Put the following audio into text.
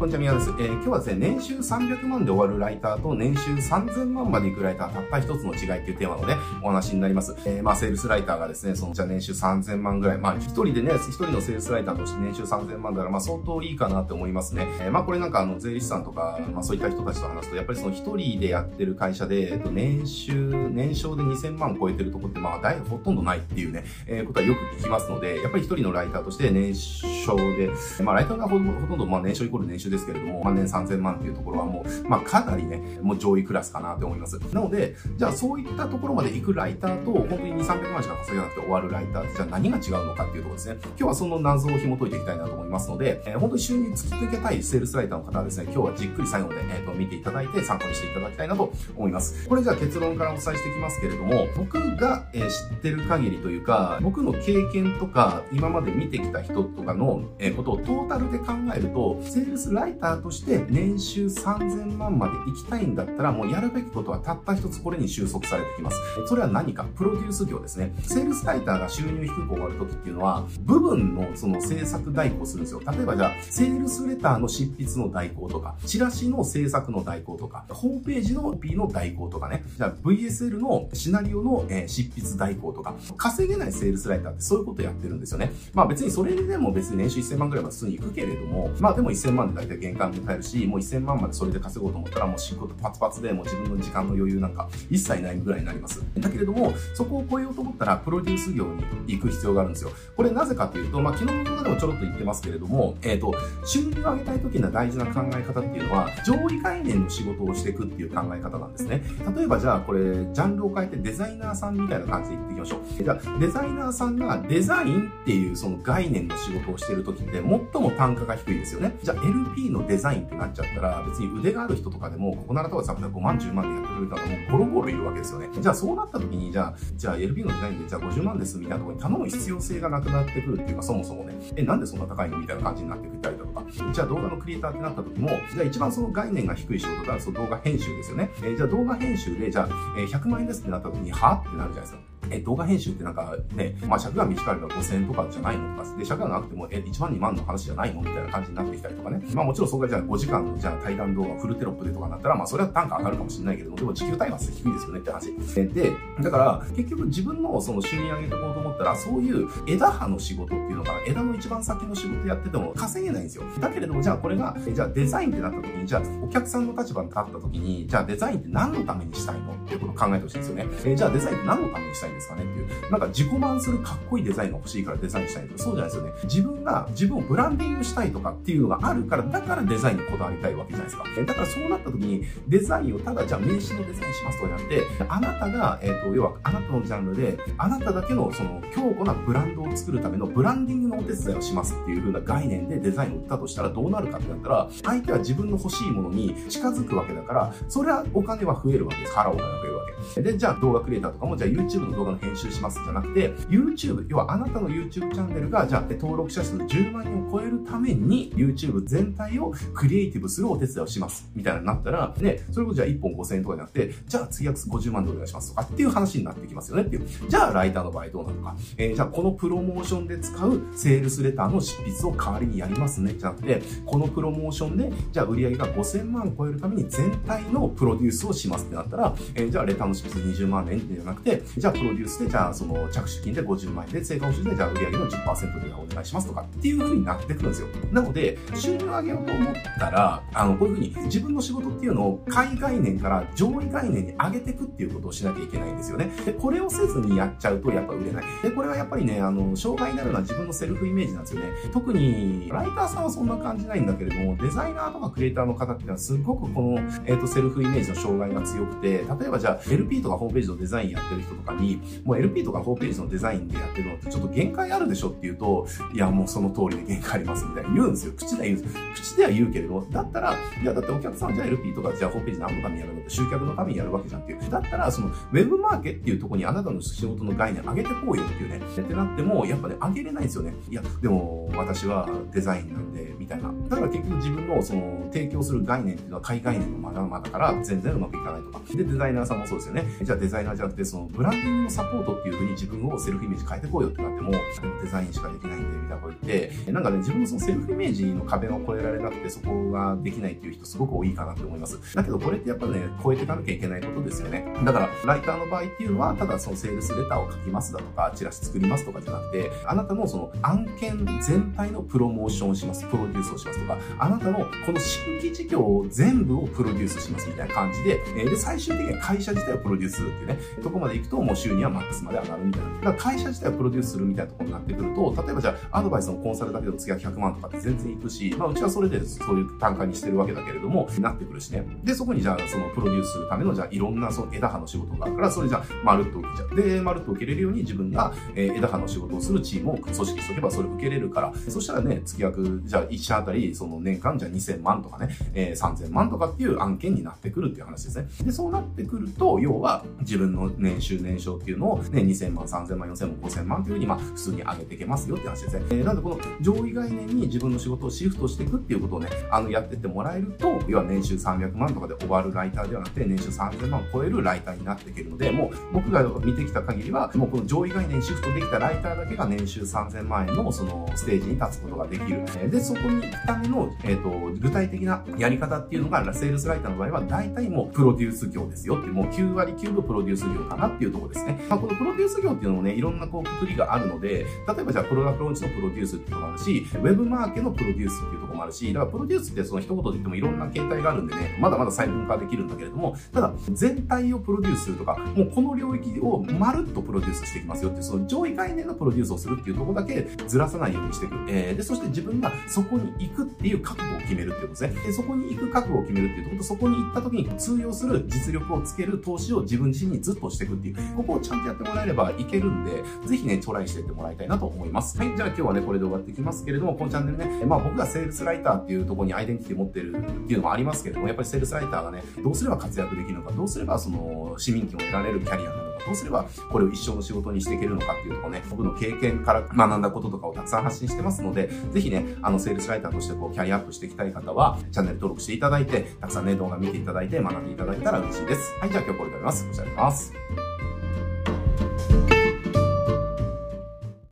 こんにちは、宮です。えー、今日はですね、年収300万で終わるライターと年収3000万までいくライター、たった一つの違いっていうテーマのね、お話になります。えー、まあ、セールスライターがですね、その、じゃ年収3000万ぐらい、まあ、一人でね、一人のセールスライターとして年収3000万だから、まあ、相当いいかなって思いますね。えー、まあ、これなんかあの、税理士さんとか、まあ、そういった人たちと話すと、やっぱりその一人でやってる会社で、えっと、年収、年商で2000万超えてるとこって、まあ、大ほとんどないっていうね、えー、ことはよく聞きますので、やっぱり一人のライターとして年商で、まあ、ライターがほとんど、まあ、年商イコール年収ですけれども、ま、年3000万っていうところはもう、まあ、かなりね、もう上位クラスかなって思います。なので、じゃあそういったところまで行くライターと、本当に2、300万しか稼げなくて終わるライターって、じゃあ何が違うのかっていうところですね。今日はその謎を紐解いていきたいなと思いますので、えー、本当に収入突き抜けたいセールスライターの方はですね、今日はじっくり最後まで、えー、と見ていただいて参考にしていただきたいなと思います。これじゃあ結論からお伝えしていきますけれども、僕が、えー、知ってる限りというか、僕の経験とか、今まで見てきた人とかの、えー、ことをトータルで考えると、セールスライライターとして年収3000万まで行きたいんだったら、もうやるべきことはたった一つこれに収束されてきます。それは何か？プロデュース業ですね。セールスライターが収入低く終わる時っていうのは、部分のその制作代行するんですよ。例えばじゃあ、セールスレターの執筆の代行とか、チラシの制作の代行とか、ホームページの P の代行とかね、じゃあ VSL のシナリオの、え執筆代行とか、稼げないセールスライターってそういうことやってるんですよね。まあ別にそれでも別に年収1000万ぐらいは普通に行くけれども、まあでも1000万で大体玄関迎えるし、もう1000万までそれで稼ごうと思ったらもう仕事パツパツでもう自分の時間の余裕なんか一切ないぐらいになります。だけれども、そこを超えようと思ったらプロデュース業に行く必要があるんですよ。これなぜかというと、まあ昨日の動画でもちょろっと言ってますけれども、えっ、ー、と、収入を上げたい時の大事な考え方っていうのは、上位概念の仕事をしていくっていう考え方なんですね。例えばじゃあこれ、ジャンルを変えてデザイナーさんみたいな感じで言っていきましょう。じゃあ、デザイナーさんがデザインっていうその概念の仕事をしてる時って最も単価が低いですよね。じゃあのデザインってなっちゃったら、別に腕がある人とかでも、ここならとかさ、5万、10万でやってくれたらもゴロゴロいるわけですよね。じゃあそうなった時に、じゃあ、じゃあ LP のデザインでじゃあ50万ですみたいなところに頼む必要性がなくなってくるっていうか、そもそもね、え、なんでそんな高いのみたいな感じになってくったりだとか、じゃあ動画のクリエイターってなった時も、じゃあ一番その概念が低い仕事がその動画編集ですよね。えー、じゃあ動画編集で、じゃあ、え、100万円ですってなった時に、はってなるじゃないですか。え、動画編集ってなんかね、まあ尺が短いのは5000円とかじゃないのとか、で、尺がなくても、え、1万2万の話じゃないのみたいな感じになってきたりとかね。まあもちろんそこがじゃあ5時間のじゃあ対談動画フルテロップでとかなったら、まあそれは単価上がるかもしれないけども、でも時給単価低いですよねって話。で、だから結局自分のその収入上げていこうと思ったら、そういう枝葉の仕事っていうのかな、枝の一番先の仕事やってても稼げないんですよ。だけれども、じゃあこれが、じゃあデザインってなった時に、じゃあお客さんの立場に立った時に、じゃあデザインって何のためにしたいのっていうことを考えてほしいんですよね。えじゃあデザインって何のためにしたいんですですかねっていう。なんか自己満するかっこいいデザインが欲しいからデザインしたいとか、そうじゃないですよね。自分が自分をブランディングしたいとかっていうのがあるから、だからデザインにこだわりたいわけじゃないですか。だからそうなった時に、デザインをただじゃあ名刺のデザインしますとかじゃなくて、あなたが、えっ、ー、と、要はあなたのジャンルで、あなただけのその強固なブランドを作るためのブランディングのお手伝いをしますっていう風な概念でデザインを売ったとしたらどうなるかってなったら、相手は自分の欲しいものに近づくわけだから、それはお金は増えるわけです。払うお金が増えるわけ。で、じゃあ動画クリエイターとかも、じゃあ YouTube の動画の編集しますじゃなくて、YouTube、要はあなたの YouTube チャンネルが、じゃあ登録者数10万人を超えるために、YouTube 全体をクリエイティブするお手伝いをします。みたいになったら、ね、それこそじゃあ1本5000円とかじゃなくて、じゃあ次は50万でお願いしますとかっていう話になってきますよねっていう。じゃあライターの場合どうなのか。えー、じゃあこのプロモーションで使うセールスレターの執筆を代わりにやりますね。じゃなくて、このプロモーションで、じゃあ売上が5000万を超えるために全体のプロデュースをしますってなったら、えー、じゃあレターの執筆20万円じゃなくて、じゃあプロデュースで、じゃあその着手金で50万円で、成果報酬で、じゃあ売上の10%でお願いしますとかっていう風になってくるんですよ。なので、収入を上げようと思ったら、あの、こういう風に自分の仕事っていうのを下位概念から上位概念に上げていくっていうことをしなきゃいけないんですよね。で、これをせずにやっちゃうとやっぱ売れない。で、これはやっぱりね、あの、障害になるのは自分のセルフイメージなんですよね。特に、ライターさんはそんな感じないんだけれども、デザイナーとかクリエイターの方っていうのはすごくこの、えっ、ー、と、セルフイメージの障害が強くて、例えばじゃあ LP とかホームページのデザインやってる人とかに、もう LP とかホームページのデザインでやってるのってちょっと限界あるでしょって言うと、いや、もうその通りで限界ありますみたいに言うんですよ。口では言うんです。口では言うけれど、だったら、いや、だってお客さんじゃあ LP とかじゃあホームページ何のためにやるのって集客のためにやるわけじゃんっていう。だったら、そのウェブマーケっていうところにあなたの仕事の概念上げてこうよっていうね。ってなっても、やっぱね、上げれないんですよね。いや、でも、私はデザインなんで、みたいな。だから結局自分のその提供する概念っていうのは買い概念のまだまだから全然うまくいかないとか。で、デザイナーさんもそうですよね。じゃあデザイナーじゃなくて、そのブランディングのサポートっていう風に自分をセルフイメージ変えてこうよってなっても、デザインしかできないんで、みたいなこと言って、なんかね、自分のそのセルフイメージの壁を越えられなくて、そこができないっていう人すごく多いかなって思います。だけどこれってやっぱね、超えていかなきゃいけないことですよね。だから、ライターの場合っていうのは、ただそのセールスレターを書きますだとか、チラシ作りますとかじゃなくて、あなたのその案件全体のプロモーションをします、プロデュースをしますとか、あなたのこの新規事業を全部をプロデュースしますみたいな感じで、で、最終的には会社自体をプロデュースするっていうね、とこまで行くともう収入はマックスまで上がるみたいな。だから会社自体をプロデュースするみたいなところになってくると、例えばじゃあ、アドバイスのコンサルだけで月は100万とかって全然いくし、まあうちはそれでそういう単価にしてるわけだけれども、なってくるしね。で、そこにじゃあ、そのプロデュースするための、じゃあいろんなその枝葉の仕事があるから、それじゃあ、まるっと受けちゃう。で、まるっと受けれるように自分が、え枝葉の仕事をするチームを組織しとけばそれ受けれるから、そしたらね、月額、じゃあ1社あたり、その年間じゃあ2000万とかね、えー、3000万とかっていう案件になってくるっていう話ですね。で、そうなってくると、要は自分の年収年商っていうていうのをね、2000万、3000万、4000万、5000万っていうふうに、まあ、普通に上げていけますよって話ですね。えー、なんでこの上位概念に自分の仕事をシフトしていくっていうことをね、あの、やってってもらえると、要は年収300万とかで終わるライターではなくて、年収3000万を超えるライターになっていけるので、もう僕が見てきた限りは、もうこの上位概念にシフトできたライターだけが年収3000万円のそのステージに立つことができる。で、そこに行くための、えっ、ー、と、具体的なやり方っていうのが、セールスライターの場合は、大体もうプロデュース業ですよっていう、もう9割9分プロデュース業かなっていうところですね。まあ、このプロデュース業っていうのもね、いろんなこう、くくりがあるので、例えばじゃあ、プロダクトローンチのプロデュースっていうのもあるし、ウェブマーケのプロデュースっていうところもあるし、だからプロデュースってその一言で言ってもいろんな形態があるんでね、まだまだ細分化できるんだけれども、ただ、全体をプロデュースするとか、もうこの領域をまるっとプロデュースしていきますよっていう、その上位概念のプロデュースをするっていうところだけずらさないようにしていく。えー、で、そして自分がそこに行くっていう覚悟を決めるっていうことですね。で、そこに行く覚悟を決めるっていうところと、そこに行った時に通用する実力をつける投資を自分自身にずっとしていくっていう、ここをちゃんとやってもらえればいけるんで、ぜひね、トライしていってもらいたいなと思います。はい、じゃあ今日はね、これで終わっていきますけれども、このチャンネルね、まあ僕がセールスライターっていうところにアイデンティティ持ってるっていうのもありますけれども、やっぱりセールスライターがね、どうすれば活躍できるのか、どうすればその市民権を得られるキャリアなのか、どうすればこれを一生の仕事にしていけるのかっていうとこね、僕の経験から学んだこととかをたくさん発信してますので、ぜひね、あの、セールスライターとしてこう、キャリアアップしていきたい方は、チャンネル登録していただいて、たくさんね、動画見ていただいて学んでいただいたら嬉しいです。はい、じゃあ今日これで終わります。こちらです。